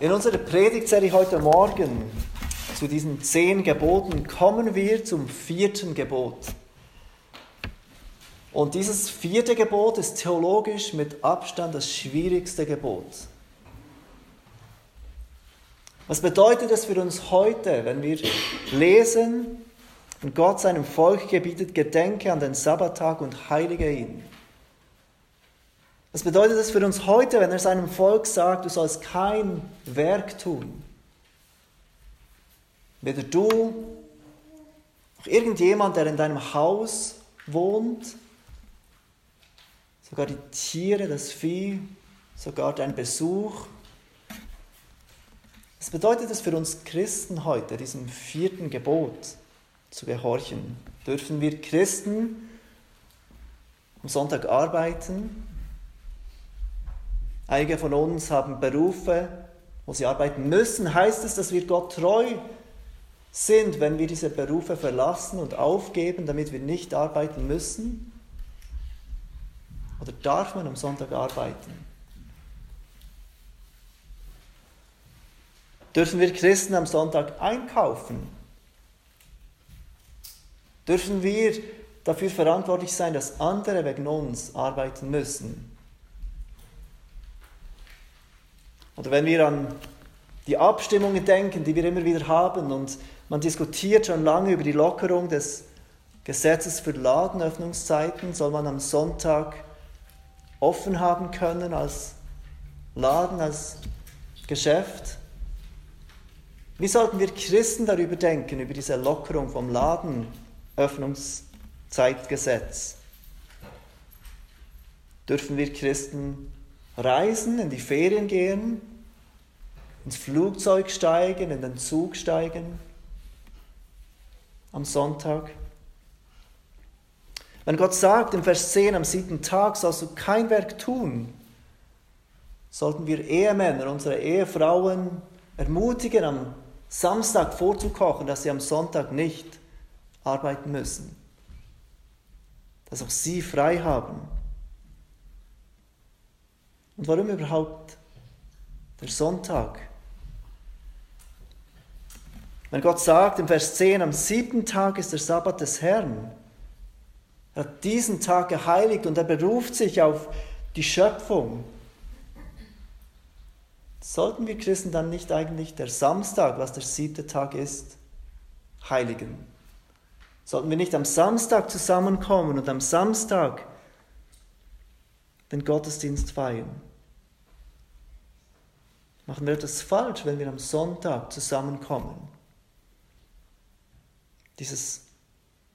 In unserer Predigtserie heute Morgen zu diesen zehn Geboten kommen wir zum vierten Gebot. Und dieses vierte Gebot ist theologisch mit Abstand das schwierigste Gebot. Was bedeutet es für uns heute, wenn wir lesen und Gott seinem Volk gebietet, gedenke an den Sabbattag und heilige ihn? Was bedeutet das für uns heute, wenn er seinem Volk sagt, du sollst kein Werk tun? Weder du noch irgendjemand, der in deinem Haus wohnt, sogar die Tiere, das Vieh, sogar dein Besuch. Was bedeutet es für uns Christen heute, diesem vierten Gebot zu gehorchen? Dürfen wir Christen am Sonntag arbeiten? Einige von uns haben Berufe, wo sie arbeiten müssen. Heißt es, dass wir Gott treu sind, wenn wir diese Berufe verlassen und aufgeben, damit wir nicht arbeiten müssen? Oder darf man am Sonntag arbeiten? Dürfen wir Christen am Sonntag einkaufen? Dürfen wir dafür verantwortlich sein, dass andere wegen uns arbeiten müssen? Oder wenn wir an die Abstimmungen denken, die wir immer wieder haben und man diskutiert schon lange über die Lockerung des Gesetzes für Ladenöffnungszeiten, soll man am Sonntag offen haben können als Laden, als Geschäft. Wie sollten wir Christen darüber denken, über diese Lockerung vom Ladenöffnungszeitgesetz? Dürfen wir Christen reisen, in die Ferien gehen, ins Flugzeug steigen, in den Zug steigen am Sonntag. Wenn Gott sagt im Vers 10, am siebten Tag sollst du kein Werk tun, sollten wir Ehemänner, unsere Ehefrauen ermutigen, am Samstag vorzukochen, dass sie am Sonntag nicht arbeiten müssen, dass auch sie frei haben. Und warum überhaupt der Sonntag? Wenn Gott sagt im Vers 10, am siebten Tag ist der Sabbat des Herrn, er hat diesen Tag geheiligt und er beruft sich auf die Schöpfung. Sollten wir Christen dann nicht eigentlich der Samstag, was der siebte Tag ist, heiligen? Sollten wir nicht am Samstag zusammenkommen und am Samstag den Gottesdienst feiern? Machen wir etwas falsch, wenn wir am Sonntag zusammenkommen? Dieses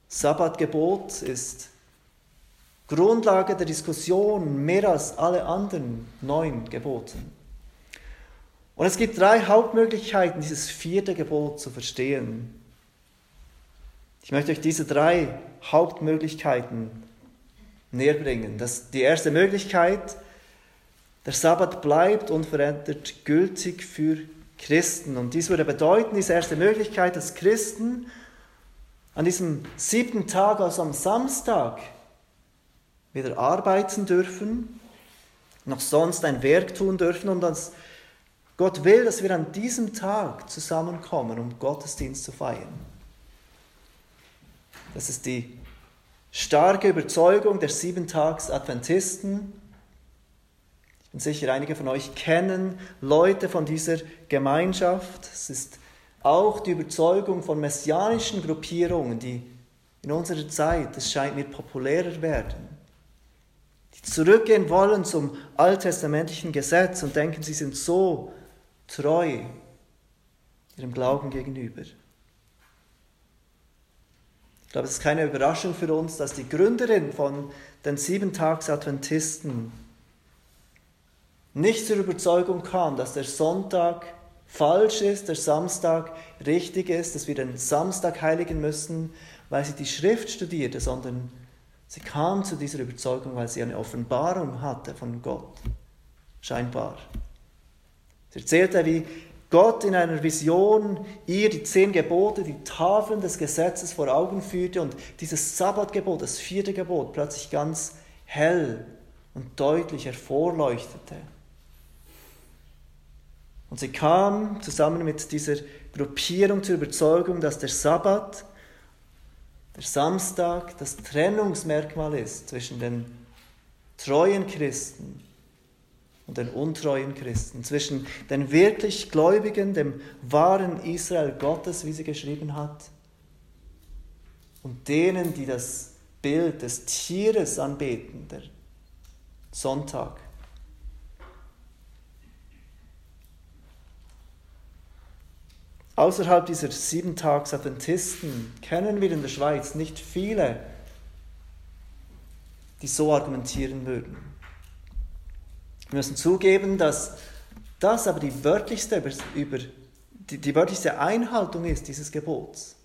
Sabbatgebot ist Grundlage der Diskussion mehr als alle anderen neun Geboten. Und es gibt drei Hauptmöglichkeiten, dieses vierte Gebot zu verstehen. Ich möchte euch diese drei Hauptmöglichkeiten näher bringen. Das, die erste Möglichkeit, der Sabbat bleibt unverändert gültig für Christen. Und dies würde bedeuten, diese erste Möglichkeit, dass Christen an diesem siebten Tag, also am Samstag, wieder arbeiten dürfen, noch sonst ein Werk tun dürfen und dass Gott will, dass wir an diesem Tag zusammenkommen, um Gottesdienst zu feiern. Das ist die starke Überzeugung der Siebentags-Adventisten. Ich bin sicher, einige von euch kennen Leute von dieser Gemeinschaft. Es ist auch die Überzeugung von messianischen Gruppierungen, die in unserer Zeit, es scheint mir, populärer werden, die zurückgehen wollen zum alttestamentlichen Gesetz und denken, sie sind so treu ihrem Glauben gegenüber. Ich glaube, es ist keine Überraschung für uns, dass die Gründerin von den Siebentags-Adventisten nicht zur Überzeugung kam, dass der Sonntag falsch ist, der Samstag richtig ist, dass wir den Samstag heiligen müssen, weil sie die Schrift studierte, sondern sie kam zu dieser Überzeugung, weil sie eine Offenbarung hatte von Gott, scheinbar. Sie erzählte, wie Gott in einer Vision ihr die zehn Gebote, die Tafeln des Gesetzes vor Augen führte und dieses Sabbatgebot, das vierte Gebot, plötzlich ganz hell und deutlich hervorleuchtete. Und sie kam zusammen mit dieser Gruppierung zur Überzeugung, dass der Sabbat, der Samstag, das Trennungsmerkmal ist zwischen den treuen Christen und den untreuen Christen, zwischen den wirklich Gläubigen, dem wahren Israel Gottes, wie sie geschrieben hat, und denen, die das Bild des Tieres anbeten, der Sonntag. Außerhalb dieser Siebentags-Adventisten kennen wir in der Schweiz nicht viele, die so argumentieren würden. Wir müssen zugeben, dass das aber die wörtlichste, über, die, die wörtlichste Einhaltung ist dieses Gebots.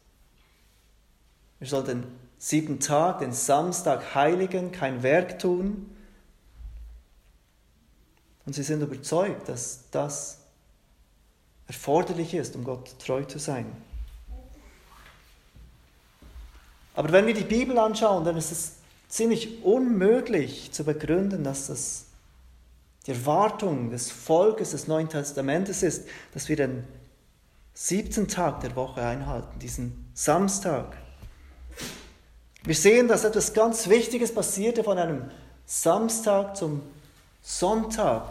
Wir sollen den siebten Tag, den Samstag heiligen, kein Werk tun. Und sie sind überzeugt, dass das erforderlich ist, um Gott treu zu sein. Aber wenn wir die Bibel anschauen, dann ist es ziemlich unmöglich zu begründen, dass das die Erwartung des Volkes des Neuen Testamentes ist, dass wir den siebten Tag der Woche einhalten, diesen Samstag. Wir sehen, dass etwas ganz Wichtiges passierte von einem Samstag zum Sonntag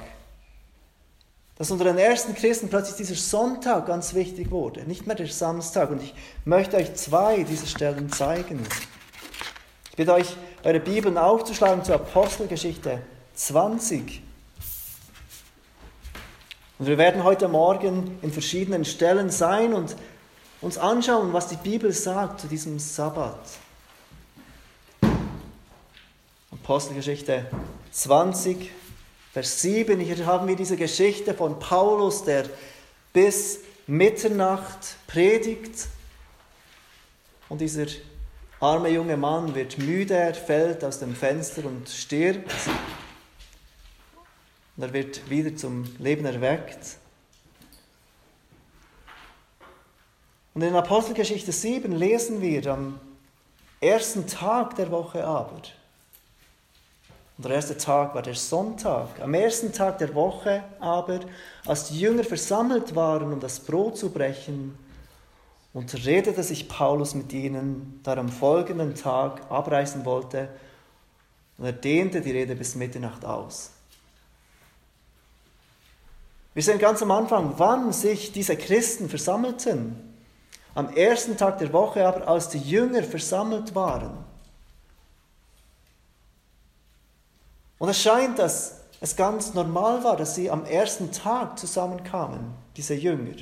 dass unter den ersten Christen plötzlich dieser Sonntag ganz wichtig wurde, nicht mehr der Samstag. Und ich möchte euch zwei dieser Stellen zeigen. Ich bitte euch, eure Bibeln aufzuschlagen zur Apostelgeschichte 20. Und wir werden heute Morgen in verschiedenen Stellen sein und uns anschauen, was die Bibel sagt zu diesem Sabbat. Apostelgeschichte 20, Vers 7, hier haben wir diese Geschichte von Paulus, der bis Mitternacht predigt und dieser arme junge Mann wird müde, er fällt aus dem Fenster und stirbt. Und er wird wieder zum Leben erweckt. Und in Apostelgeschichte 7 lesen wir am ersten Tag der Woche aber, und der erste Tag war der Sonntag. Am ersten Tag der Woche aber, als die Jünger versammelt waren, um das Brot zu brechen, unterredete sich Paulus mit ihnen, da er am folgenden Tag abreisen wollte, und er dehnte die Rede bis Mitternacht aus. Wir sehen ganz am Anfang, wann sich diese Christen versammelten. Am ersten Tag der Woche aber, als die Jünger versammelt waren. Und es scheint, dass es ganz normal war, dass sie am ersten Tag zusammenkamen, diese Jünger.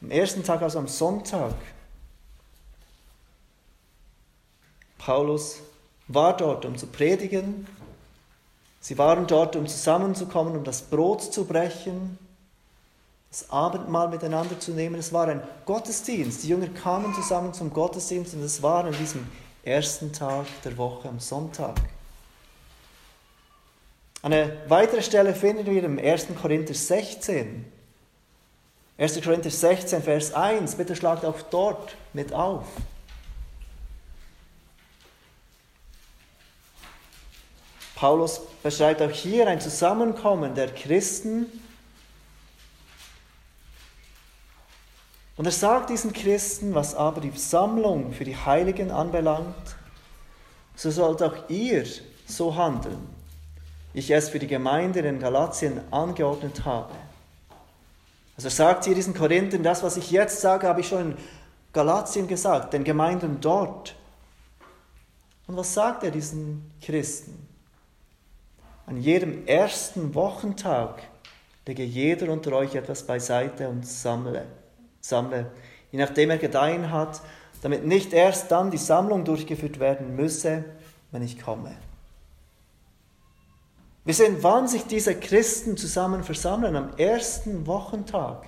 Am ersten Tag, also am Sonntag. Paulus war dort, um zu predigen. Sie waren dort, um zusammenzukommen, um das Brot zu brechen, das Abendmahl miteinander zu nehmen. Es war ein Gottesdienst. Die Jünger kamen zusammen zum Gottesdienst und es war an diesem ersten Tag der Woche, am Sonntag. Eine weitere Stelle finden wir im 1. Korinther 16. 1. Korinther 16, Vers 1. Bitte schlagt auch dort mit auf. Paulus beschreibt auch hier ein Zusammenkommen der Christen. Und er sagt diesen Christen, was aber die Sammlung für die Heiligen anbelangt, so sollt auch ihr so handeln ich es für die Gemeinde in Galatien angeordnet habe. Also sagt hier diesen Korinthern, das, was ich jetzt sage, habe ich schon in Galatien gesagt, den Gemeinden dort. Und was sagt er diesen Christen? An jedem ersten Wochentag lege jeder unter euch etwas beiseite und sammle, sammle, je nachdem er gedeihen hat, damit nicht erst dann die Sammlung durchgeführt werden müsse, wenn ich komme. Wir sehen, wann sich diese Christen zusammen versammeln, am ersten Wochentag.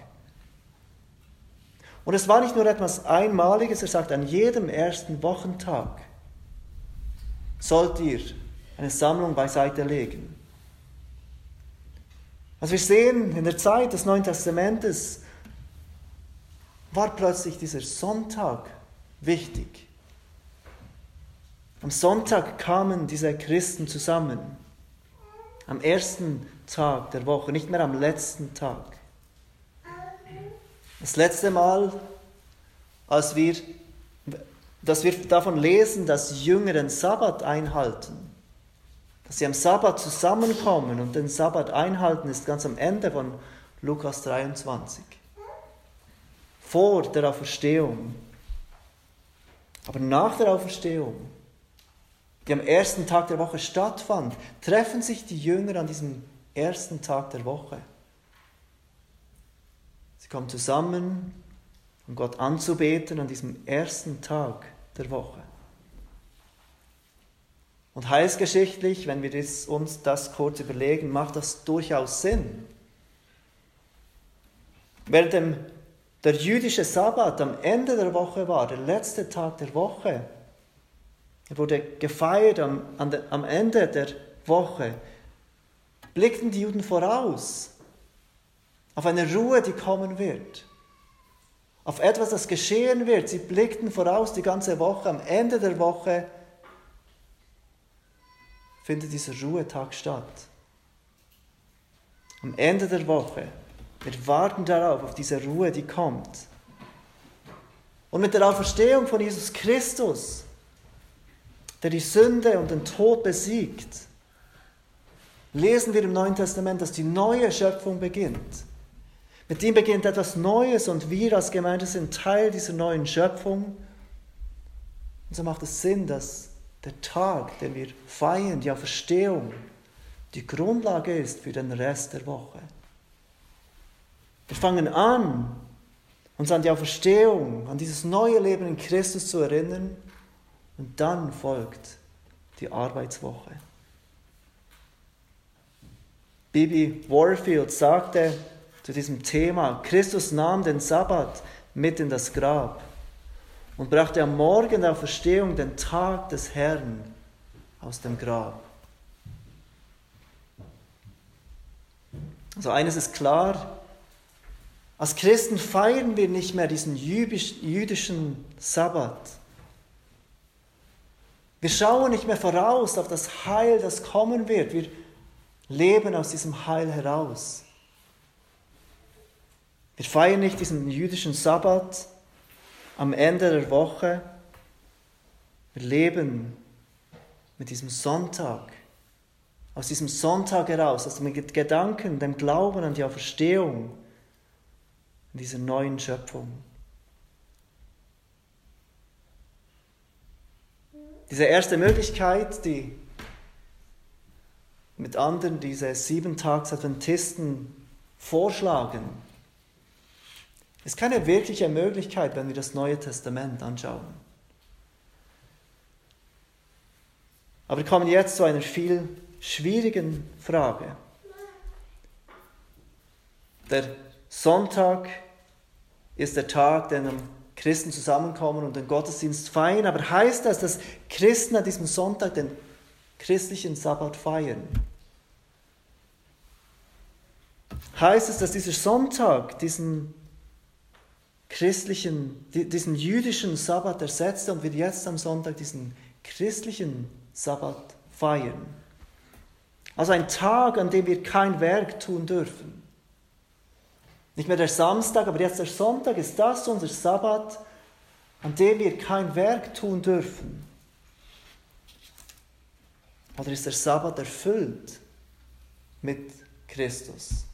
Und es war nicht nur etwas Einmaliges, er sagt, an jedem ersten Wochentag sollt ihr eine Sammlung beiseite legen. Also wir sehen, in der Zeit des Neuen Testamentes war plötzlich dieser Sonntag wichtig. Am Sonntag kamen diese Christen zusammen. Am ersten Tag der Woche, nicht mehr am letzten Tag. Das letzte Mal, als wir, dass wir davon lesen, dass Jünger den Sabbat einhalten, dass sie am Sabbat zusammenkommen und den Sabbat einhalten, ist ganz am Ende von Lukas 23. Vor der Auferstehung. Aber nach der Auferstehung, die am ersten Tag der Woche stattfand, treffen sich die Jünger an diesem ersten Tag der Woche. Sie kommen zusammen, um Gott anzubeten an diesem ersten Tag der Woche. Und heilsgeschichtlich, wenn wir uns das kurz überlegen, macht das durchaus Sinn. Während der jüdische Sabbat am Ende der Woche war, der letzte Tag der Woche, er wurde gefeiert am, am Ende der Woche, blickten die Juden voraus auf eine Ruhe, die kommen wird, auf etwas, das geschehen wird. Sie blickten voraus die ganze Woche, am Ende der Woche findet dieser Ruhetag statt. Am Ende der Woche. Wir warten darauf, auf diese Ruhe, die kommt. Und mit der Auferstehung von Jesus Christus, der die Sünde und den Tod besiegt, lesen wir im Neuen Testament, dass die neue Schöpfung beginnt. Mit ihm beginnt etwas Neues und wir als Gemeinde sind Teil dieser neuen Schöpfung. Und so macht es Sinn, dass der Tag, den wir feiern, die Auferstehung, die Grundlage ist für den Rest der Woche. Wir fangen an, uns an die Auferstehung, an dieses neue Leben in Christus zu erinnern und dann folgt die Arbeitswoche. Bibi Warfield sagte zu diesem Thema, Christus nahm den Sabbat mit in das Grab und brachte am Morgen der Verstehung den Tag des Herrn aus dem Grab. Also eines ist klar, als Christen feiern wir nicht mehr diesen jüdischen Sabbat. Wir schauen nicht mehr voraus auf das Heil, das kommen wird. Wir leben aus diesem Heil heraus. Wir feiern nicht diesen jüdischen Sabbat, am Ende der Woche. Wir leben mit diesem Sonntag, aus diesem Sonntag heraus, aus dem Gedanken, dem Glauben an die Auferstehung, in dieser neuen Schöpfung. Diese erste Möglichkeit, die mit anderen diese Siebentags-Adventisten vorschlagen, ist keine wirkliche Möglichkeit, wenn wir das Neue Testament anschauen. Aber wir kommen jetzt zu einer viel schwierigen Frage. Der Sonntag ist der Tag, den Christen zusammenkommen und den Gottesdienst feiern. Aber heißt das, dass Christen an diesem Sonntag den christlichen Sabbat feiern? Heißt es, dass dieser Sonntag diesen christlichen, diesen jüdischen Sabbat ersetzte und wir jetzt am Sonntag diesen christlichen Sabbat feiern. Also ein Tag, an dem wir kein Werk tun dürfen. Nicht mehr der Samstag, aber jetzt der Sonntag ist das unser Sabbat, an dem wir kein Werk tun dürfen. Oder ist der Sabbat erfüllt mit Christus?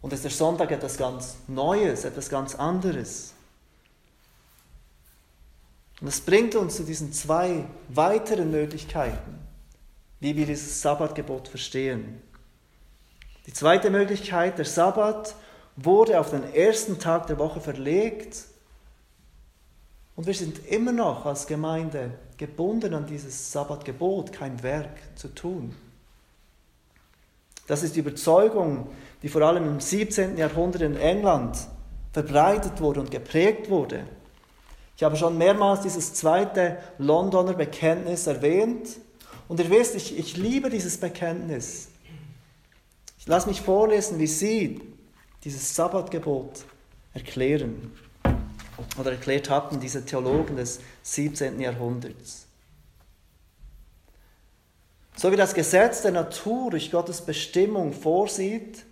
Und ist der Sonntag etwas ganz Neues, etwas ganz anderes. Und das bringt uns zu diesen zwei weiteren Möglichkeiten, wie wir dieses Sabbatgebot verstehen. Die zweite Möglichkeit, der Sabbat wurde auf den ersten Tag der Woche verlegt und wir sind immer noch als Gemeinde gebunden an dieses Sabbatgebot, kein Werk zu tun. Das ist die Überzeugung, die vor allem im 17. Jahrhundert in England verbreitet wurde und geprägt wurde. Ich habe schon mehrmals dieses zweite Londoner Bekenntnis erwähnt. Und ihr wisst, ich, ich liebe dieses Bekenntnis. Ich lasse mich vorlesen, wie Sie dieses Sabbatgebot erklären oder erklärt hatten, diese Theologen des 17. Jahrhunderts. So wie das Gesetz der Natur durch Gottes Bestimmung vorsieht,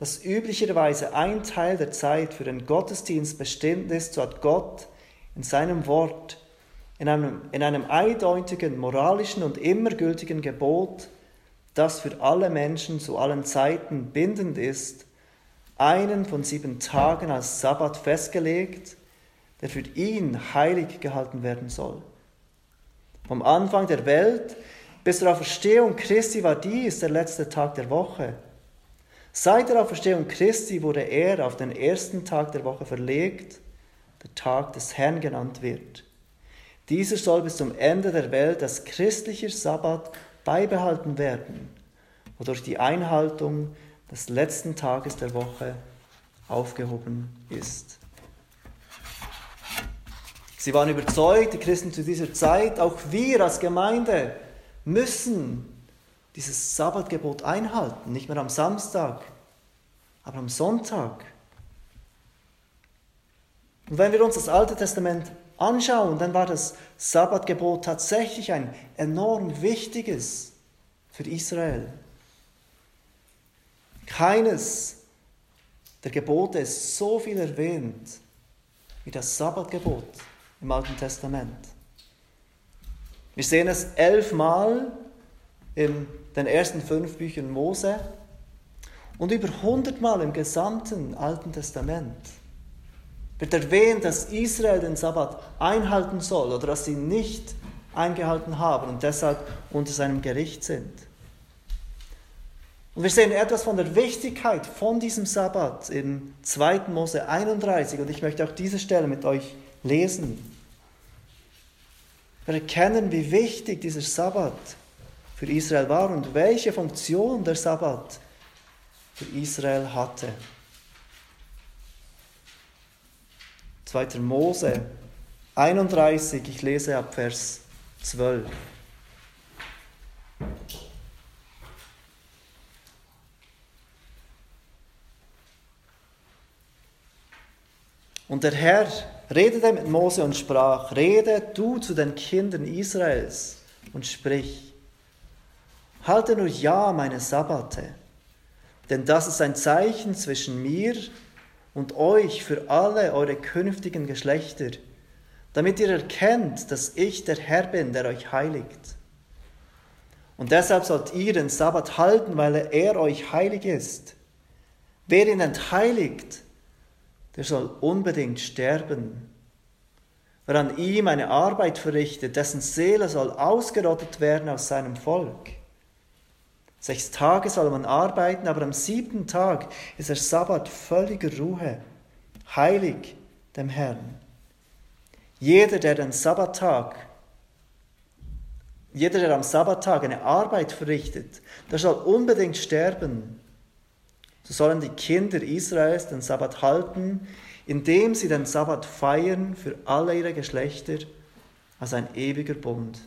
dass üblicherweise ein Teil der Zeit für den Gottesdienst bestimmt ist, so hat Gott in seinem Wort, in einem, in einem eindeutigen, moralischen und immer gültigen Gebot, das für alle Menschen zu allen Zeiten bindend ist, einen von sieben Tagen als Sabbat festgelegt, der für ihn heilig gehalten werden soll. Vom Anfang der Welt bis zur Auferstehung Christi war dies der letzte Tag der Woche. Seit der Auferstehung Christi wurde er auf den ersten Tag der Woche verlegt, der Tag des Herrn genannt wird. Dieser soll bis zum Ende der Welt als christlicher Sabbat beibehalten werden, wodurch die Einhaltung des letzten Tages der Woche aufgehoben ist. Sie waren überzeugt, die Christen zu dieser Zeit, auch wir als Gemeinde müssen dieses Sabbatgebot einhalten, nicht mehr am Samstag, aber am Sonntag. Und wenn wir uns das Alte Testament anschauen, dann war das Sabbatgebot tatsächlich ein enorm wichtiges für Israel. Keines der Gebote ist so viel erwähnt wie das Sabbatgebot im Alten Testament. Wir sehen es elfmal in den ersten fünf Büchern Mose und über hundertmal im gesamten Alten Testament wird erwähnt, dass Israel den Sabbat einhalten soll oder dass sie nicht eingehalten haben und deshalb unter seinem Gericht sind. Und wir sehen etwas von der Wichtigkeit von diesem Sabbat in 2. Mose 31 und ich möchte auch diese Stelle mit euch lesen. Wir erkennen, wie wichtig dieser Sabbat für Israel war und welche Funktion der Sabbat für Israel hatte. 2. Mose 31, ich lese ab Vers 12. Und der Herr redete mit Mose und sprach, rede du zu den Kindern Israels und sprich, halte nur ja meine Sabbate, denn das ist ein Zeichen zwischen mir und euch für alle eure künftigen Geschlechter, damit ihr erkennt, dass ich der Herr bin, der euch heiligt. Und deshalb sollt ihr den Sabbat halten, weil er euch heilig ist. Wer ihn entheiligt, der soll unbedingt sterben. Wer an ihm eine Arbeit verrichtet, dessen Seele soll ausgerottet werden aus seinem Volk. Sechs Tage soll man arbeiten, aber am siebten Tag ist der Sabbat völliger Ruhe, heilig dem Herrn. Jeder, der den Sabbattag, jeder, der am Sabbattag eine Arbeit verrichtet, der soll unbedingt sterben. So sollen die Kinder Israels den Sabbat halten, indem sie den Sabbat feiern für alle ihre Geschlechter als ein ewiger Bund.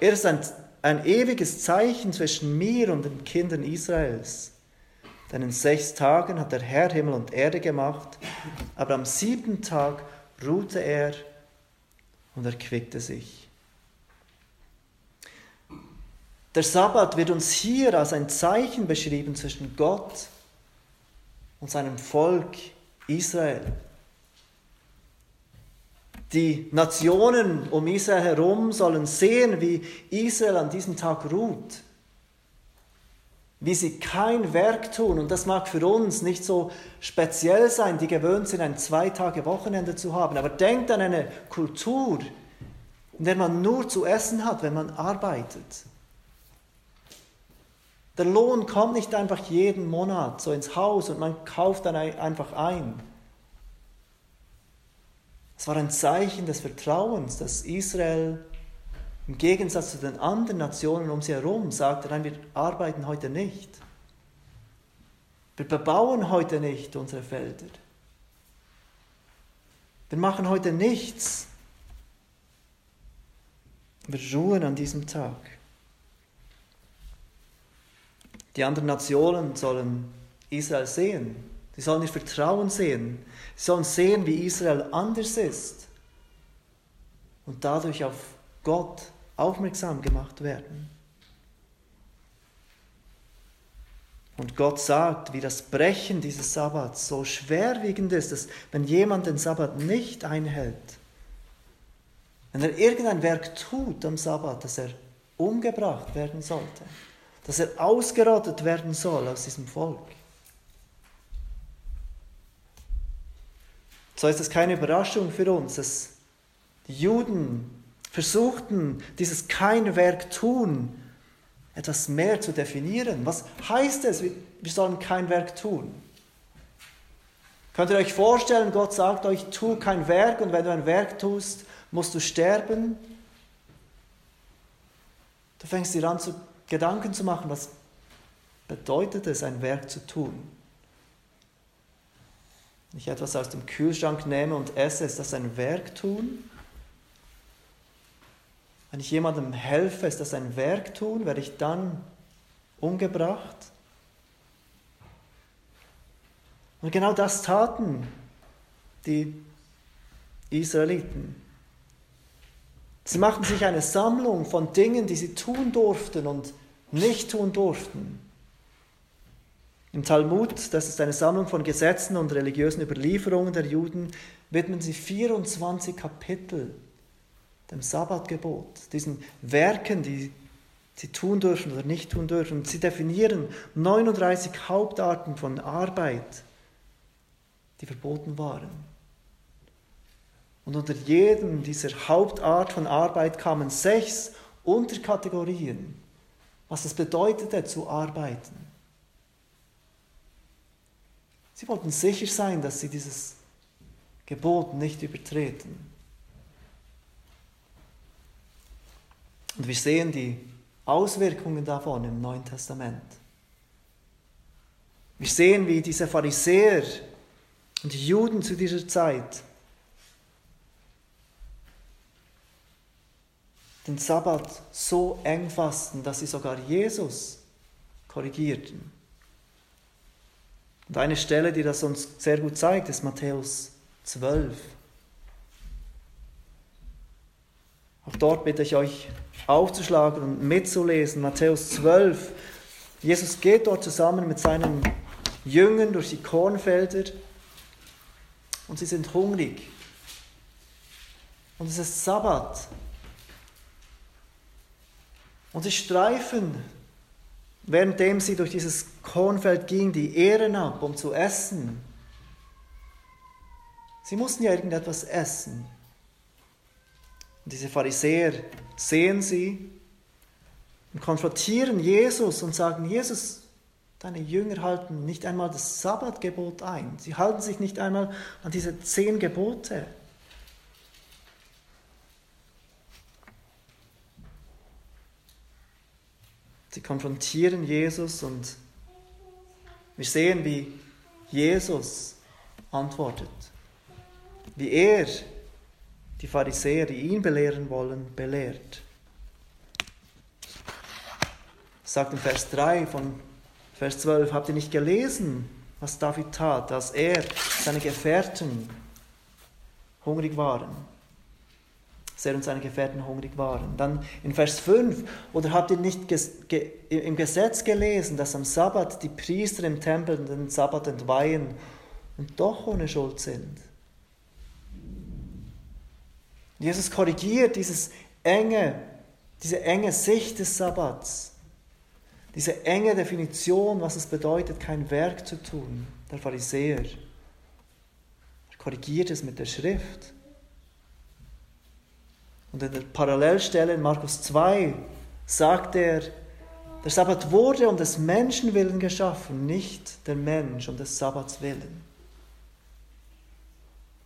Er ist ein ein ewiges Zeichen zwischen mir und den Kindern Israels. Denn in sechs Tagen hat der Herr Himmel und Erde gemacht, aber am siebten Tag ruhte er und erquickte sich. Der Sabbat wird uns hier als ein Zeichen beschrieben zwischen Gott und seinem Volk Israel. Die Nationen um Israel herum sollen sehen, wie Israel an diesem Tag ruht, wie sie kein Werk tun. Und das mag für uns nicht so speziell sein, die gewöhnt sind, ein zwei Tage Wochenende zu haben. Aber denkt an eine Kultur, in der man nur zu essen hat, wenn man arbeitet. Der Lohn kommt nicht einfach jeden Monat so ins Haus und man kauft dann einfach ein. Es war ein Zeichen des Vertrauens, dass Israel im Gegensatz zu den anderen Nationen um sie herum sagte, nein, wir arbeiten heute nicht. Wir bebauen heute nicht unsere Felder. Wir machen heute nichts. Wir ruhen an diesem Tag. Die anderen Nationen sollen Israel sehen. Sie sollen ihr Vertrauen sehen. Sie sollen sehen, wie Israel anders ist und dadurch auf Gott aufmerksam gemacht werden. Und Gott sagt, wie das Brechen dieses Sabbats so schwerwiegend ist, dass wenn jemand den Sabbat nicht einhält, wenn er irgendein Werk tut am Sabbat, dass er umgebracht werden sollte, dass er ausgerottet werden soll aus diesem Volk. So ist es keine Überraschung für uns, dass die Juden versuchten, dieses kein Werk tun etwas mehr zu definieren. Was heißt es, wir sollen kein Werk tun? Könnt ihr euch vorstellen, Gott sagt euch, tu kein Werk und wenn du ein Werk tust, musst du sterben? Du fängst dir an, zu Gedanken zu machen, was bedeutet es, ein Werk zu tun? Wenn ich etwas aus dem Kühlschrank nehme und esse, ist das ein Werk tun? Wenn ich jemandem helfe, ist das ein Werk tun? Werde ich dann umgebracht? Und genau das taten die Israeliten. Sie machten sich eine Sammlung von Dingen, die sie tun durften und nicht tun durften. Im Talmud, das ist eine Sammlung von Gesetzen und religiösen Überlieferungen der Juden, widmen sie 24 Kapitel dem Sabbatgebot, diesen Werken, die sie tun dürfen oder nicht tun dürfen. Sie definieren 39 Hauptarten von Arbeit, die verboten waren. Und unter jedem dieser Hauptart von Arbeit kamen sechs Unterkategorien, was es bedeutete zu arbeiten. Sie wollten sicher sein, dass sie dieses Gebot nicht übertreten. Und wir sehen die Auswirkungen davon im Neuen Testament. Wir sehen, wie diese Pharisäer und die Juden zu dieser Zeit den Sabbat so eng fassten, dass sie sogar Jesus korrigierten. Und eine Stelle, die das uns sehr gut zeigt, ist Matthäus 12. Auch dort bitte ich euch aufzuschlagen und mitzulesen. Matthäus 12. Jesus geht dort zusammen mit seinen Jüngern durch die Kornfelder und sie sind hungrig. Und es ist Sabbat. Und sie streifen, währenddem sie durch dieses Kornfeld gingen, die Ehren ab, um zu essen. Sie mussten ja irgendetwas essen. Und diese Pharisäer sehen sie und konfrontieren Jesus und sagen, Jesus, deine Jünger halten nicht einmal das Sabbatgebot ein. Sie halten sich nicht einmal an diese zehn Gebote. Sie konfrontieren Jesus und wir sehen, wie Jesus antwortet, wie er die Pharisäer, die ihn belehren wollen, belehrt. Sagt in Vers 3 von Vers 12, habt ihr nicht gelesen, was David tat, als er, seine Gefährten hungrig waren? Als er und seine Gefährten hungrig waren. Dann in Vers 5, oder habt ihr nicht im Gesetz gelesen, dass am Sabbat die Priester im Tempel den Sabbat entweihen und doch ohne Schuld sind? Jesus korrigiert dieses enge, diese enge Sicht des Sabbats, diese enge Definition, was es bedeutet, kein Werk zu tun, der Pharisäer. Er korrigiert es mit der Schrift. Und in der Parallelstelle in Markus 2 sagt er, der Sabbat wurde um des Menschen willen geschaffen, nicht der Mensch um des Sabbats willen.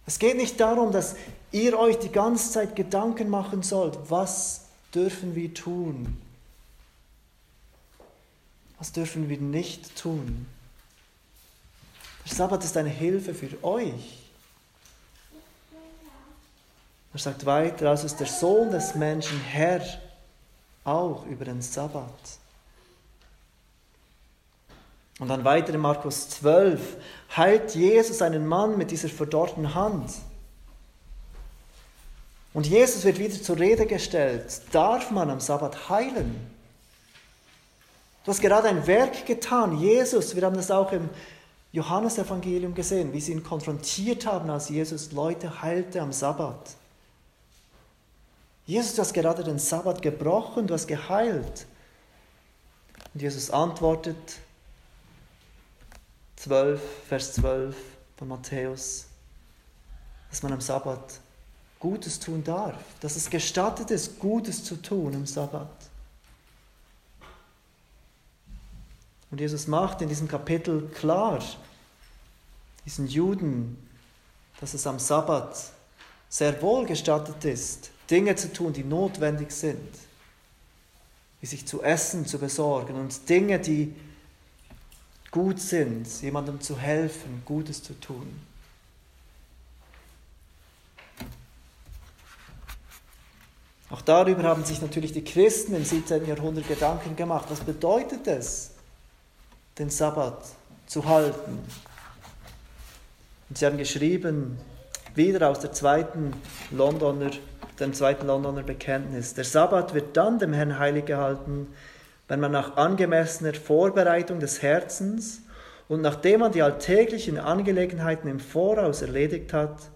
Es geht nicht darum, dass ihr euch die ganze Zeit Gedanken machen sollt, was dürfen wir tun? Was dürfen wir nicht tun? Der Sabbat ist eine Hilfe für euch. Er sagt weiter, also ist der Sohn des Menschen Herr auch über den Sabbat. Und dann weiter in Markus 12 heilt Jesus einen Mann mit dieser verdorrten Hand. Und Jesus wird wieder zur Rede gestellt, darf man am Sabbat heilen? Du hast gerade ein Werk getan. Jesus, wir haben das auch im Johannesevangelium gesehen, wie sie ihn konfrontiert haben, als Jesus Leute heilte am Sabbat. Jesus, du hast gerade den Sabbat gebrochen, du hast geheilt. Und Jesus antwortet, 12, Vers 12 von Matthäus, dass man am Sabbat Gutes tun darf, dass es gestattet ist, Gutes zu tun am Sabbat. Und Jesus macht in diesem Kapitel klar, diesen Juden, dass es am Sabbat sehr wohl gestattet ist, Dinge zu tun, die notwendig sind, wie sich zu essen zu besorgen und Dinge, die gut sind, jemandem zu helfen, Gutes zu tun. Auch darüber haben sich natürlich die Christen im 17. Jahrhundert Gedanken gemacht. Was bedeutet es, den Sabbat zu halten? Und sie haben geschrieben, wieder aus der zweiten Londoner, dem zweiten Londoner Bekenntnis, der Sabbat wird dann dem Herrn heilig gehalten, wenn man nach angemessener Vorbereitung des Herzens und nachdem man die alltäglichen Angelegenheiten im Voraus erledigt hat,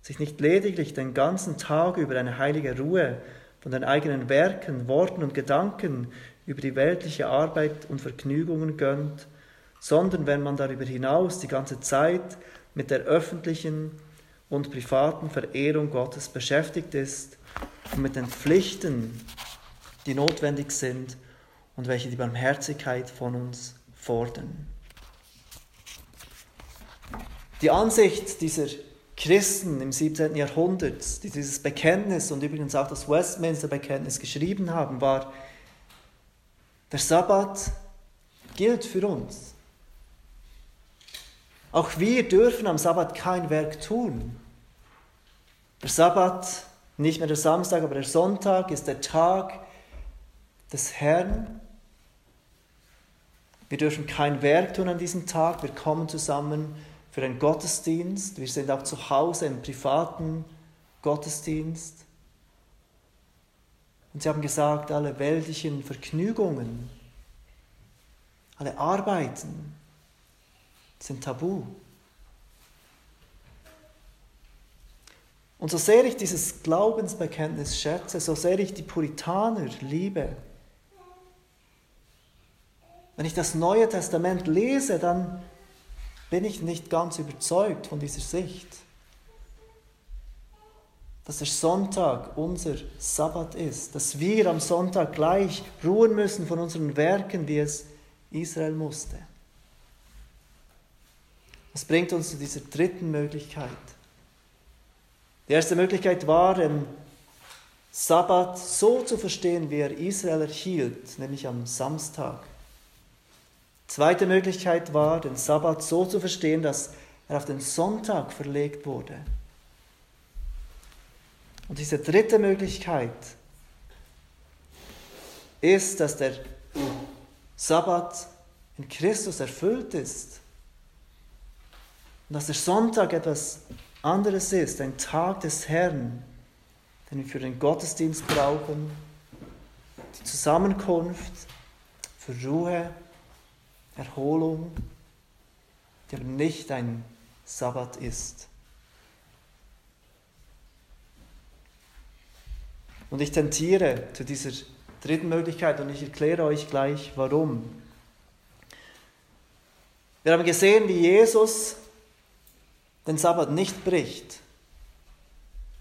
sich nicht lediglich den ganzen Tag über eine heilige Ruhe von den eigenen Werken, Worten und Gedanken über die weltliche Arbeit und Vergnügungen gönnt, sondern wenn man darüber hinaus die ganze Zeit mit der öffentlichen und privaten Verehrung Gottes beschäftigt ist und mit den Pflichten, die notwendig sind und welche die Barmherzigkeit von uns fordern. Die Ansicht dieser Christen im 17. Jahrhundert, die dieses Bekenntnis und übrigens auch das Westminster-Bekenntnis geschrieben haben, war, der Sabbat gilt für uns. Auch wir dürfen am Sabbat kein Werk tun. Der Sabbat, nicht mehr der Samstag, aber der Sonntag ist der Tag des Herrn. Wir dürfen kein Werk tun an diesem Tag. Wir kommen zusammen für einen Gottesdienst. Wir sind auch zu Hause im privaten Gottesdienst. Und sie haben gesagt, alle weltlichen Vergnügungen, alle Arbeiten sind tabu. Und so sehr ich dieses Glaubensbekenntnis schätze, so sehr ich die Puritaner liebe, wenn ich das Neue Testament lese, dann bin ich nicht ganz überzeugt von dieser Sicht, dass der Sonntag unser Sabbat ist, dass wir am Sonntag gleich ruhen müssen von unseren Werken, wie es Israel musste. Das bringt uns zu dieser dritten Möglichkeit. Die erste Möglichkeit war, den Sabbat so zu verstehen, wie er Israel erhielt, nämlich am Samstag. Zweite Möglichkeit war, den Sabbat so zu verstehen, dass er auf den Sonntag verlegt wurde. Und diese dritte Möglichkeit ist, dass der Sabbat in Christus erfüllt ist. Und dass der Sonntag etwas anderes ist, ein Tag des Herrn, den wir für den Gottesdienst brauchen, die Zusammenkunft, für Ruhe Erholung, aber nicht ein Sabbat ist. Und ich tentiere zu dieser dritten Möglichkeit und ich erkläre euch gleich warum. Wir haben gesehen, wie Jesus den Sabbat nicht bricht.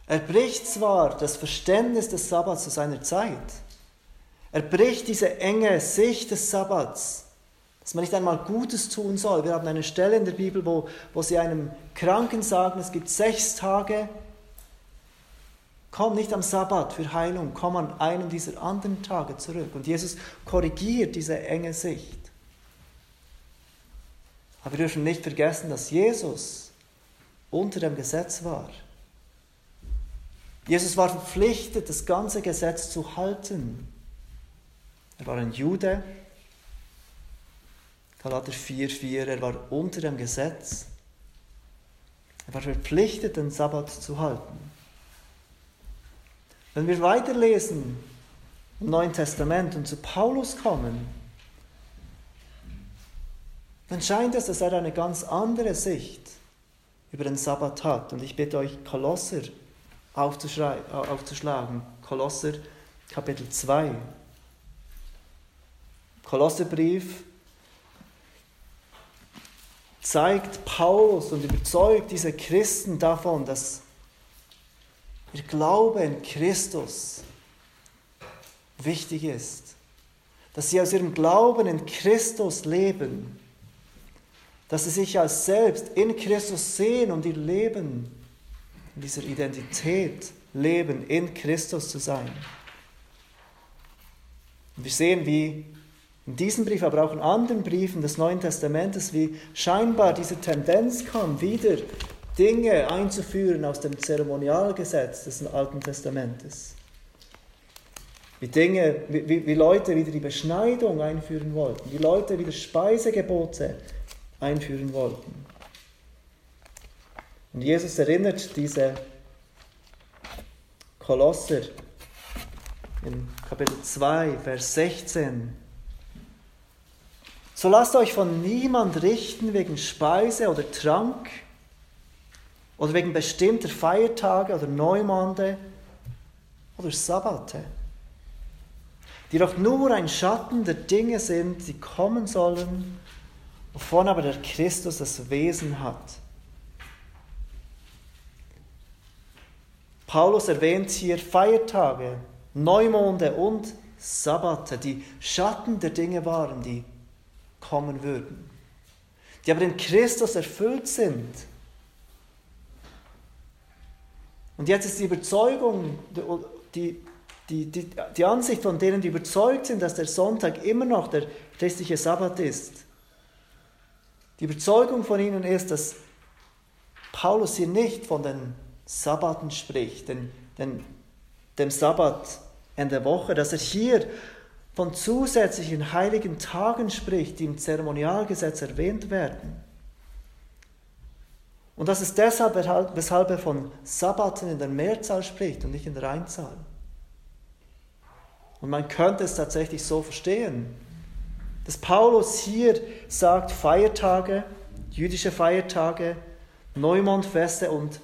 Er bricht zwar das Verständnis des Sabbats zu seiner Zeit, er bricht diese enge Sicht des Sabbats, dass man nicht einmal Gutes tun soll. Wir haben eine Stelle in der Bibel, wo, wo sie einem Kranken sagen, es gibt sechs Tage, komm nicht am Sabbat für Heilung, komm an einem dieser anderen Tage zurück. Und Jesus korrigiert diese enge Sicht. Aber wir dürfen nicht vergessen, dass Jesus unter dem Gesetz war. Jesus war verpflichtet, das ganze Gesetz zu halten. Er war ein Jude, Galater 4,4, er war unter dem Gesetz. Er war verpflichtet, den Sabbat zu halten. Wenn wir weiterlesen im Neuen Testament und zu Paulus kommen, dann scheint es, dass er eine ganz andere Sicht über den Sabbat hat. Und ich bitte euch, Kolosser aufzuschlagen. Kolosser Kapitel 2. Kolosserbrief zeigt Paulus und überzeugt diese Christen davon, dass ihr Glaube in Christus wichtig ist. Dass sie aus ihrem Glauben in Christus leben. Dass sie sich als selbst in Christus sehen und ihr Leben in dieser Identität leben, in Christus zu sein. Und wir sehen, wie in diesem Brief, aber auch in anderen Briefen des Neuen Testamentes, wie scheinbar diese Tendenz kam, wieder Dinge einzuführen aus dem Zeremonialgesetz des Alten Testamentes. Wie Dinge, wie, wie Leute wieder die Beschneidung einführen wollten, wie Leute wieder Speisegebote einführen wollten. Und Jesus erinnert diese Kolosser in Kapitel 2, Vers 16. So lasst euch von niemand richten wegen Speise oder Trank oder wegen bestimmter Feiertage oder Neumonde oder Sabbate, die doch nur ein Schatten der Dinge sind, die kommen sollen, wovon aber der Christus das Wesen hat. Paulus erwähnt hier Feiertage, Neumonde und Sabbate, die Schatten der Dinge waren, die kommen würden, die aber in Christus erfüllt sind. Und jetzt ist die Überzeugung, die, die, die, die Ansicht von denen, die überzeugt sind, dass der Sonntag immer noch der christliche Sabbat ist. Die Überzeugung von ihnen ist, dass Paulus hier nicht von den Sabbaten spricht, den, den, dem Sabbat in der Woche, dass er hier von zusätzlichen heiligen Tagen spricht, die im Zeremonialgesetz erwähnt werden. Und das ist deshalb, weshalb er von Sabbaten in der Mehrzahl spricht und nicht in der Einzahl. Und man könnte es tatsächlich so verstehen, dass Paulus hier sagt, Feiertage, jüdische Feiertage, Neumondfeste und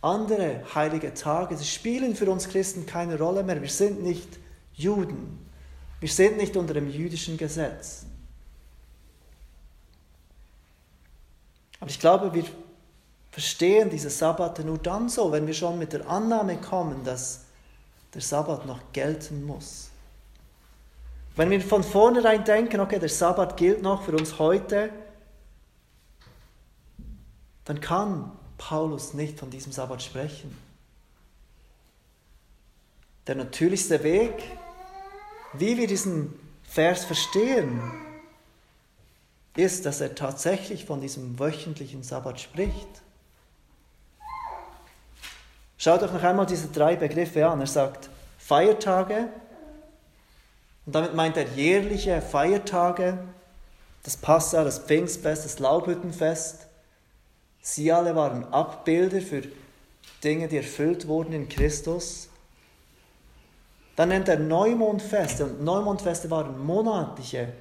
andere heilige Tage, sie spielen für uns Christen keine Rolle mehr. Wir sind nicht Juden. Wir sind nicht unter dem jüdischen Gesetz. Aber ich glaube, wir verstehen diese Sabbate nur dann so, wenn wir schon mit der Annahme kommen, dass der Sabbat noch gelten muss. Wenn wir von vornherein denken, okay, der Sabbat gilt noch für uns heute, dann kann Paulus nicht von diesem Sabbat sprechen. Der natürlichste Weg, wie wir diesen Vers verstehen, ist, dass er tatsächlich von diesem wöchentlichen Sabbat spricht. Schaut euch noch einmal diese drei Begriffe an. Er sagt Feiertage, und damit meint er jährliche Feiertage, das Passa, das Pfingstfest, das Laubhüttenfest, Sie alle waren Abbilder für Dinge, die erfüllt wurden in Christus. Dann nennt er Neumondfeste und Neumondfeste waren monatliche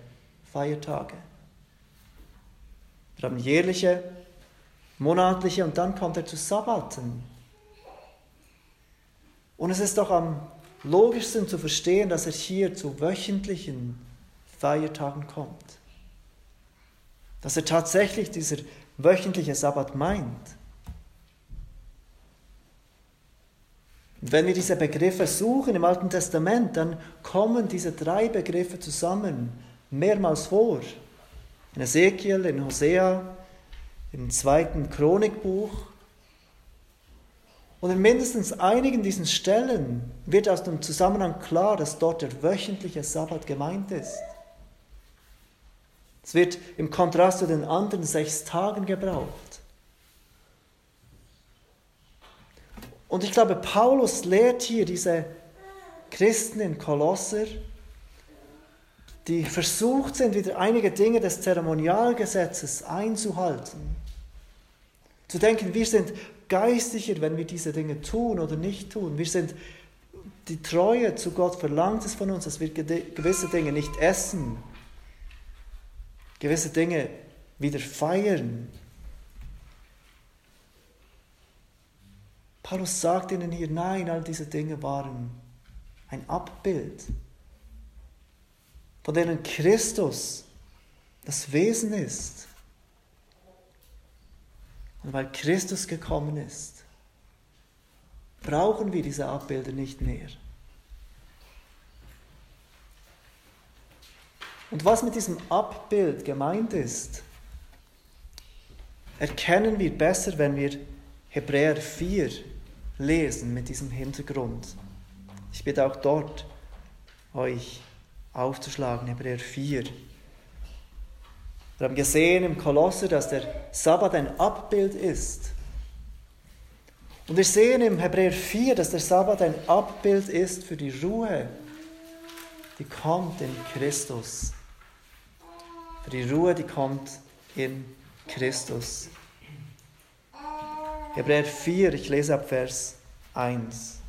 Feiertage. Wir haben jährliche, monatliche und dann kommt er zu Sabbaten. Und es ist doch am logischsten zu verstehen, dass er hier zu wöchentlichen Feiertagen kommt. Dass er tatsächlich dieser wöchentliche Sabbat meint. Und wenn wir diese Begriffe suchen im Alten Testament, dann kommen diese drei Begriffe zusammen mehrmals vor. In Ezekiel, in Hosea, im zweiten Chronikbuch. Und in mindestens einigen diesen Stellen wird aus dem Zusammenhang klar, dass dort der wöchentliche Sabbat gemeint ist. Es wird im Kontrast zu den anderen sechs Tagen gebraucht. Und ich glaube, Paulus lehrt hier diese Christen in Kolosser, die versucht sind, wieder einige Dinge des Zeremonialgesetzes einzuhalten. Zu denken, wir sind geistlicher, wenn wir diese Dinge tun oder nicht tun. Wir sind, die Treue zu Gott verlangt es von uns, dass wir gewisse Dinge nicht essen gewisse Dinge wieder feiern. Paulus sagt ihnen hier, nein, all diese Dinge waren ein Abbild, von denen Christus das Wesen ist. Und weil Christus gekommen ist, brauchen wir diese Abbilder nicht mehr. Und was mit diesem Abbild gemeint ist, erkennen wir besser, wenn wir Hebräer 4 lesen mit diesem Hintergrund. Ich bitte auch dort, euch aufzuschlagen, Hebräer 4. Wir haben gesehen im Kolosser, dass der Sabbat ein Abbild ist. Und wir sehen im Hebräer 4, dass der Sabbat ein Abbild ist für die Ruhe, die kommt in Christus. Für die Ruhe, die kommt in Christus. Hebräer 4, ich lese ab Vers 1.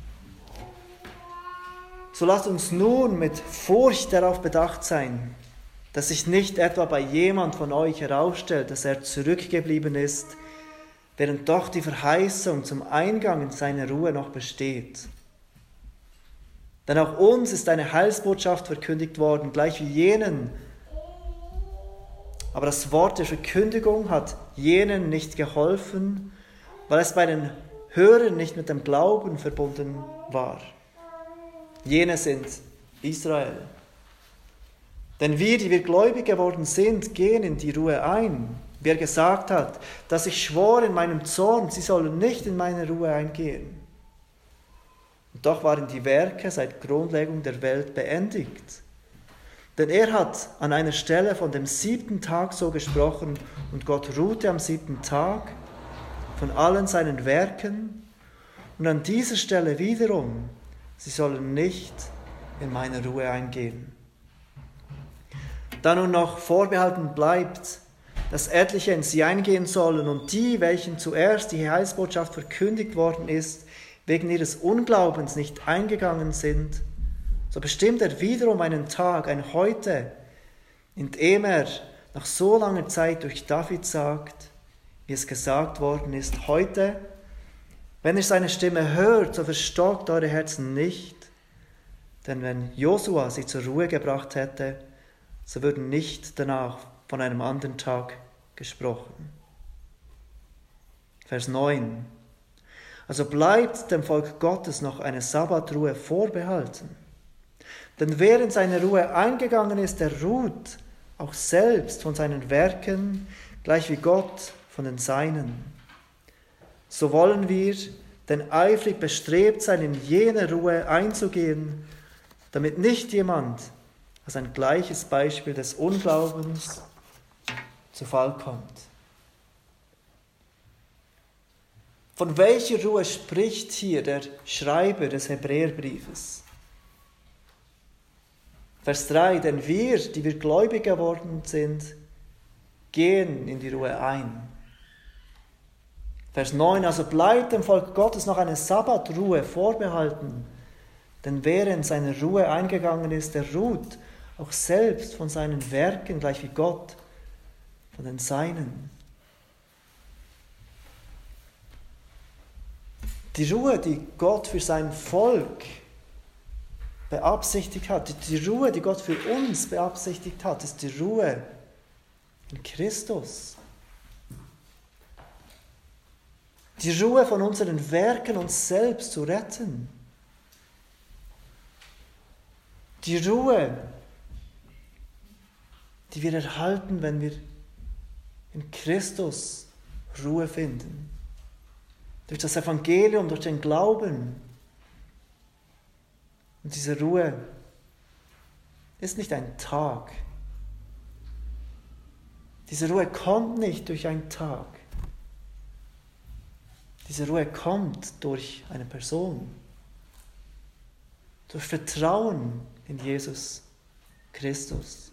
So lasst uns nun mit Furcht darauf bedacht sein, dass sich nicht etwa bei jemand von euch herausstellt, dass er zurückgeblieben ist, während doch die Verheißung zum Eingang in seine Ruhe noch besteht. Denn auch uns ist eine Heilsbotschaft verkündigt worden, gleich wie jenen. Aber das Wort der Verkündigung hat jenen nicht geholfen, weil es bei den Hörern nicht mit dem Glauben verbunden war. Jene sind Israel. Denn wir, die wir gläubig geworden sind, gehen in die Ruhe ein. Wer gesagt hat, dass ich schwor in meinem Zorn, sie sollen nicht in meine Ruhe eingehen. Und doch waren die Werke seit Grundlegung der Welt beendigt. Denn er hat an einer Stelle von dem siebten Tag so gesprochen und Gott ruhte am siebten Tag von allen seinen Werken. Und an dieser Stelle wiederum, sie sollen nicht in meine Ruhe eingehen. Da nun noch vorbehalten bleibt, dass etliche in sie eingehen sollen und die, welchen zuerst die Heilsbotschaft verkündigt worden ist, wegen ihres Unglaubens nicht eingegangen sind, so bestimmt er wiederum einen Tag, ein Heute, in dem er nach so langer Zeit durch David sagt, wie es gesagt worden ist, heute, wenn ihr seine Stimme hört, so verstockt eure Herzen nicht, denn wenn Josua sie zur Ruhe gebracht hätte, so würden nicht danach von einem anderen Tag gesprochen. Vers 9. Also bleibt dem Volk Gottes noch eine Sabbatruhe vorbehalten. Denn wer in seine Ruhe eingegangen ist, der ruht auch selbst von seinen Werken, gleich wie Gott von den Seinen. So wollen wir denn eifrig bestrebt sein, in jene Ruhe einzugehen, damit nicht jemand als ein gleiches Beispiel des Unglaubens zu Fall kommt. Von welcher Ruhe spricht hier der Schreiber des Hebräerbriefes? Vers 3, denn wir, die wir gläubig geworden sind, gehen in die Ruhe ein. Vers 9, also bleibt dem Volk Gottes noch eine Sabbatruhe vorbehalten, denn wer in seine Ruhe eingegangen ist, der ruht auch selbst von seinen Werken, gleich wie Gott von den Seinen. Die Ruhe, die Gott für sein Volk beabsichtigt hat, die Ruhe, die Gott für uns beabsichtigt hat, ist die Ruhe in Christus. Die Ruhe von unseren Werken, uns selbst zu retten. Die Ruhe, die wir erhalten, wenn wir in Christus Ruhe finden. Durch das Evangelium, durch den Glauben. Und diese Ruhe ist nicht ein Tag. Diese Ruhe kommt nicht durch einen Tag. Diese Ruhe kommt durch eine Person, durch Vertrauen in Jesus Christus.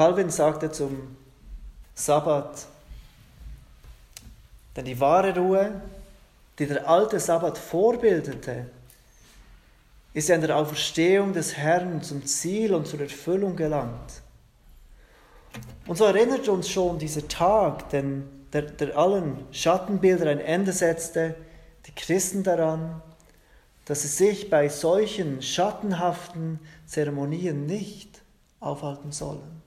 Calvin sagte zum Sabbat, denn die wahre Ruhe, die der alte Sabbat vorbildete, ist ja in der Auferstehung des Herrn zum Ziel und zur Erfüllung gelangt. Und so erinnert uns schon dieser Tag, denn der, der allen Schattenbildern ein Ende setzte, die Christen daran, dass sie sich bei solchen schattenhaften Zeremonien nicht aufhalten sollen.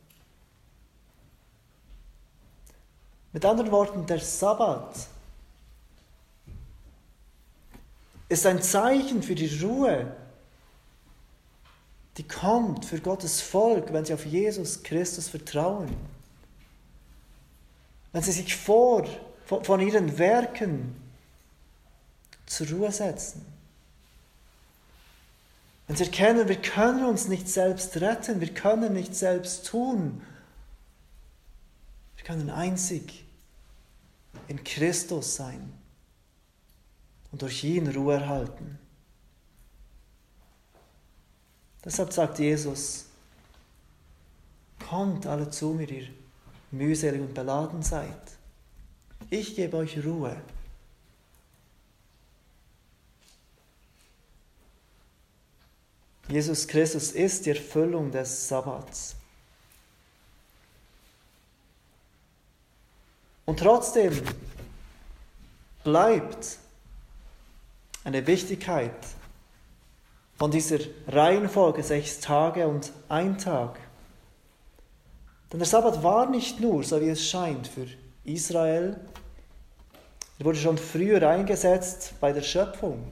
Mit anderen Worten, der Sabbat ist ein Zeichen für die Ruhe, die kommt für Gottes Volk, wenn sie auf Jesus Christus vertrauen. Wenn sie sich vor, von ihren Werken zur Ruhe setzen. Wenn sie erkennen, wir können uns nicht selbst retten, wir können nicht selbst tun. Wir können einzig in Christus sein und durch ihn Ruhe erhalten. Deshalb sagt Jesus, kommt alle zu mir, ihr mühselig und beladen seid. Ich gebe euch Ruhe. Jesus Christus ist die Erfüllung des Sabbats. Und trotzdem bleibt eine Wichtigkeit von dieser Reihenfolge sechs Tage und ein Tag. Denn der Sabbat war nicht nur, so wie es scheint, für Israel. Er wurde schon früher eingesetzt bei der Schöpfung.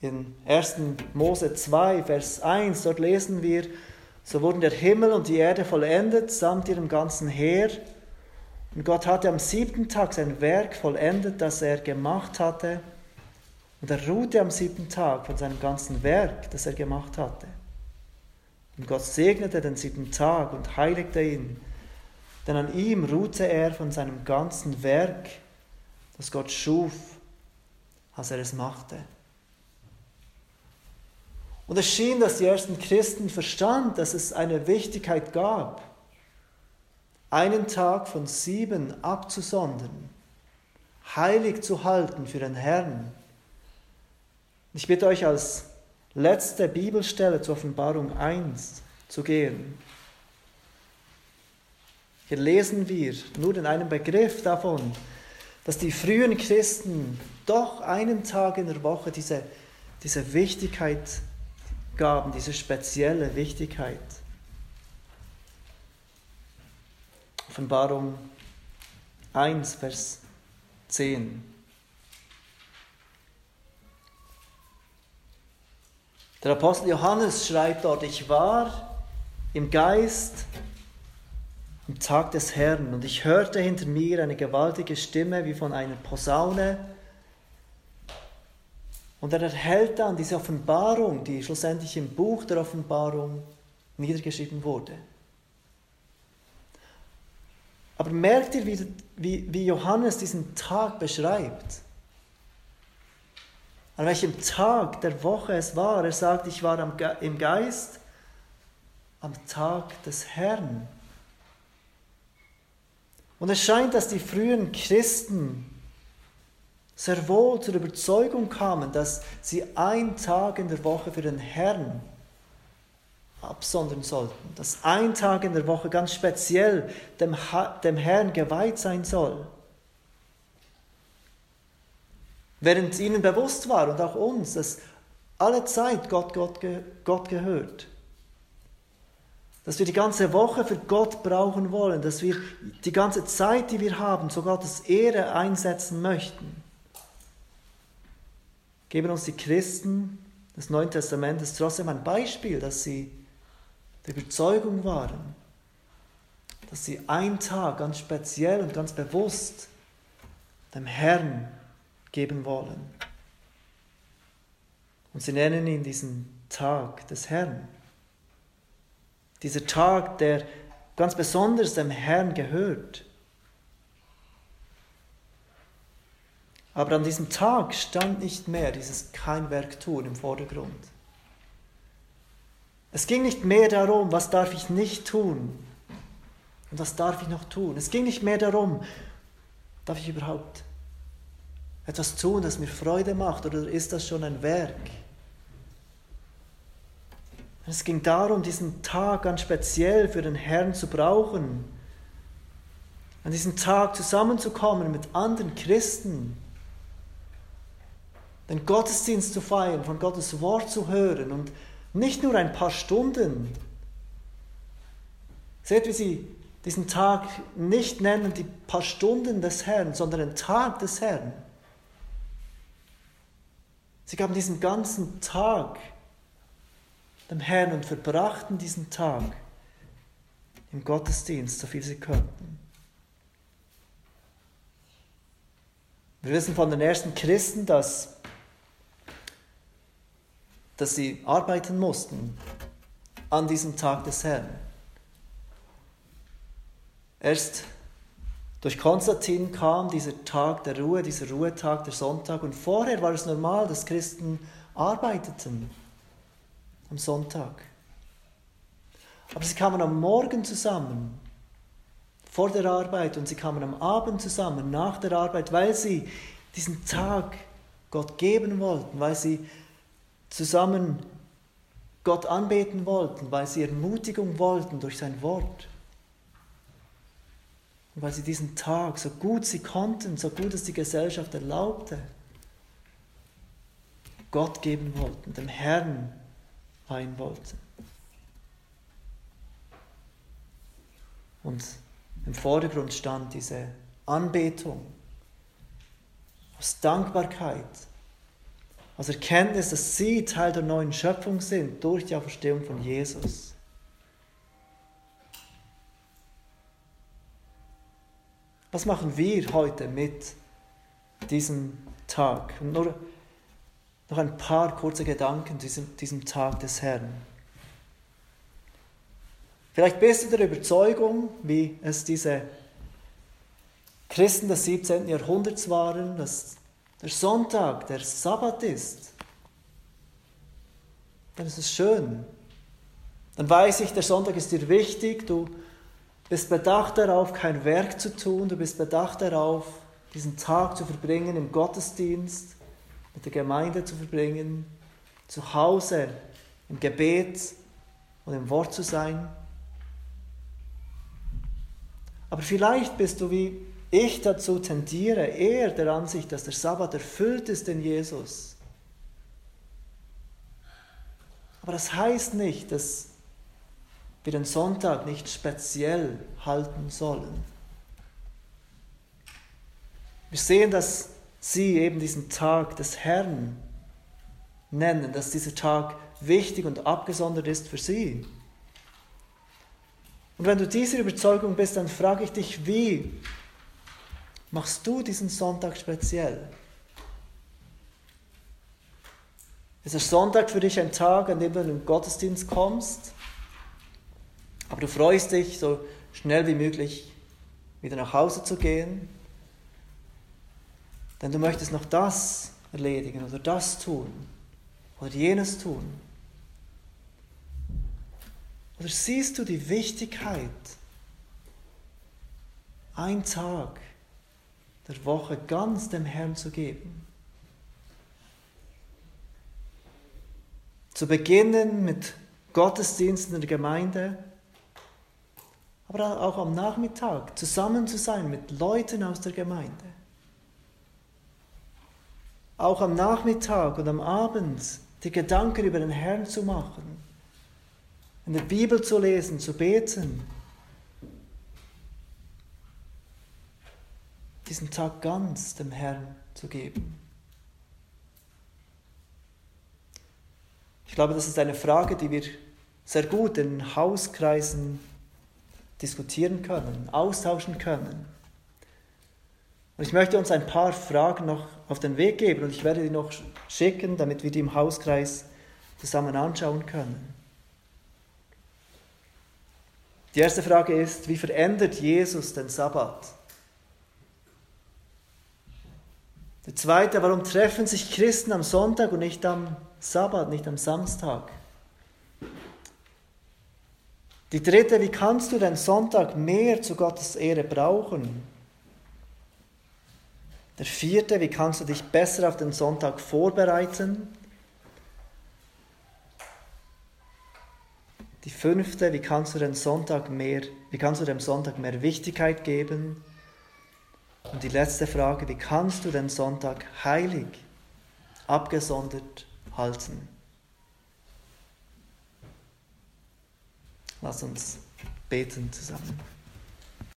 In 1. Mose 2, Vers 1, dort lesen wir, so wurden der Himmel und die Erde vollendet samt ihrem ganzen Heer. Und Gott hatte am siebten Tag sein Werk vollendet, das er gemacht hatte. Und er ruhte am siebten Tag von seinem ganzen Werk, das er gemacht hatte. Und Gott segnete den siebten Tag und heiligte ihn, denn an ihm ruhte er von seinem ganzen Werk, das Gott schuf, als er es machte. Und es schien, dass die ersten Christen verstanden, dass es eine Wichtigkeit gab, einen Tag von sieben abzusondern, heilig zu halten für den Herrn. Ich bitte euch als letzte Bibelstelle zur Offenbarung 1 zu gehen. Hier lesen wir nur in einem Begriff davon, dass die frühen Christen doch einen Tag in der Woche diese, diese Wichtigkeit gaben, diese spezielle Wichtigkeit. Offenbarung 1, Vers 10. Der Apostel Johannes schreibt dort, ich war im Geist am Tag des Herrn und ich hörte hinter mir eine gewaltige Stimme wie von einer Posaune. Und er erhält dann diese Offenbarung, die schlussendlich im Buch der Offenbarung niedergeschrieben wurde. Aber merkt ihr, wie, wie, wie Johannes diesen Tag beschreibt? an welchem Tag der Woche es war. Er sagt, ich war im Geist am Tag des Herrn. Und es scheint, dass die frühen Christen sehr wohl zur Überzeugung kamen, dass sie einen Tag in der Woche für den Herrn absondern sollten, dass ein Tag in der Woche ganz speziell dem, dem Herrn geweiht sein soll. Während ihnen bewusst war und auch uns, dass alle Zeit Gott, Gott, Gott gehört. Dass wir die ganze Woche für Gott brauchen wollen, dass wir die ganze Zeit, die wir haben, zu Gottes Ehre einsetzen möchten. Geben uns die Christen des Neuen Testamentes trotzdem ein Beispiel, dass sie der Überzeugung waren, dass sie einen Tag ganz speziell und ganz bewusst dem Herrn geben wollen. Und sie nennen ihn diesen Tag des Herrn. Dieser Tag, der ganz besonders dem Herrn gehört. Aber an diesem Tag stand nicht mehr dieses kein Werk tun im Vordergrund. Es ging nicht mehr darum, was darf ich nicht tun und was darf ich noch tun. Es ging nicht mehr darum, darf ich überhaupt etwas tun, das mir Freude macht, oder ist das schon ein Werk, Es ging darum, diesen Tag ganz speziell für den Herrn zu brauchen. An diesem Tag zusammenzukommen mit anderen Christen. Den Gottesdienst zu feiern, von Gottes Wort zu hören und nicht nur ein paar Stunden. Seht, wie sie diesen Tag nicht nennen die paar Stunden des Herrn, sondern den Tag des Herrn. Sie gaben diesen ganzen Tag dem Herrn und verbrachten diesen Tag im Gottesdienst, so viel sie konnten. Wir wissen von den ersten Christen, dass, dass sie arbeiten mussten an diesem Tag des Herrn. Erst durch Konstantin kam dieser Tag der Ruhe, dieser Ruhetag, der Sonntag. Und vorher war es normal, dass Christen arbeiteten am Sonntag. Aber sie kamen am Morgen zusammen, vor der Arbeit, und sie kamen am Abend zusammen, nach der Arbeit, weil sie diesen Tag Gott geben wollten, weil sie zusammen Gott anbeten wollten, weil sie Ermutigung wollten durch sein Wort. Und weil sie diesen Tag so gut sie konnten, so gut es die Gesellschaft erlaubte, Gott geben wollten, dem Herrn weihen wollten. Und im Vordergrund stand diese Anbetung aus Dankbarkeit, aus Erkenntnis, dass sie Teil der neuen Schöpfung sind durch die Auferstehung von Jesus. Was machen wir heute mit diesem Tag? Und nur noch ein paar kurze Gedanken zu diesem, diesem Tag des Herrn. Vielleicht bist du der Überzeugung, wie es diese Christen des 17. Jahrhunderts waren, dass der Sonntag der Sabbat ist. Dann ist es schön. Dann weiß ich, der Sonntag ist dir wichtig, du bist bedacht darauf, kein Werk zu tun, du bist bedacht darauf, diesen Tag zu verbringen im Gottesdienst, mit der Gemeinde zu verbringen, zu Hause im Gebet und im Wort zu sein. Aber vielleicht bist du wie ich dazu tendiere, eher der Ansicht, dass der Sabbat erfüllt ist in Jesus. Aber das heißt nicht, dass wir den Sonntag nicht speziell halten sollen. Wir sehen, dass sie eben diesen Tag des Herrn nennen, dass dieser Tag wichtig und abgesondert ist für sie. Und wenn du dieser Überzeugung bist, dann frage ich dich, wie machst du diesen Sonntag speziell? Ist der Sonntag für dich ein Tag, an dem du in den Gottesdienst kommst? Aber du freust dich, so schnell wie möglich wieder nach Hause zu gehen, denn du möchtest noch das erledigen oder das tun oder jenes tun. Oder siehst du die Wichtigkeit, einen Tag der Woche ganz dem Herrn zu geben? Zu beginnen mit Gottesdiensten der Gemeinde, aber auch am Nachmittag zusammen zu sein mit Leuten aus der Gemeinde. Auch am Nachmittag und am Abend die Gedanken über den Herrn zu machen, in der Bibel zu lesen, zu beten. Diesen Tag ganz dem Herrn zu geben. Ich glaube, das ist eine Frage, die wir sehr gut in Hauskreisen diskutieren können, austauschen können. Und ich möchte uns ein paar Fragen noch auf den Weg geben und ich werde die noch schicken, damit wir die im Hauskreis zusammen anschauen können. Die erste Frage ist, wie verändert Jesus den Sabbat? Die zweite, warum treffen sich Christen am Sonntag und nicht am Sabbat, nicht am Samstag? Die dritte, wie kannst du den Sonntag mehr zu Gottes Ehre brauchen? Der vierte, wie kannst du dich besser auf den Sonntag vorbereiten? Die fünfte, wie kannst du den Sonntag mehr, wie kannst du dem Sonntag mehr Wichtigkeit geben? Und die letzte Frage, wie kannst du den Sonntag heilig, abgesondert halten? Lass uns beten zusammen.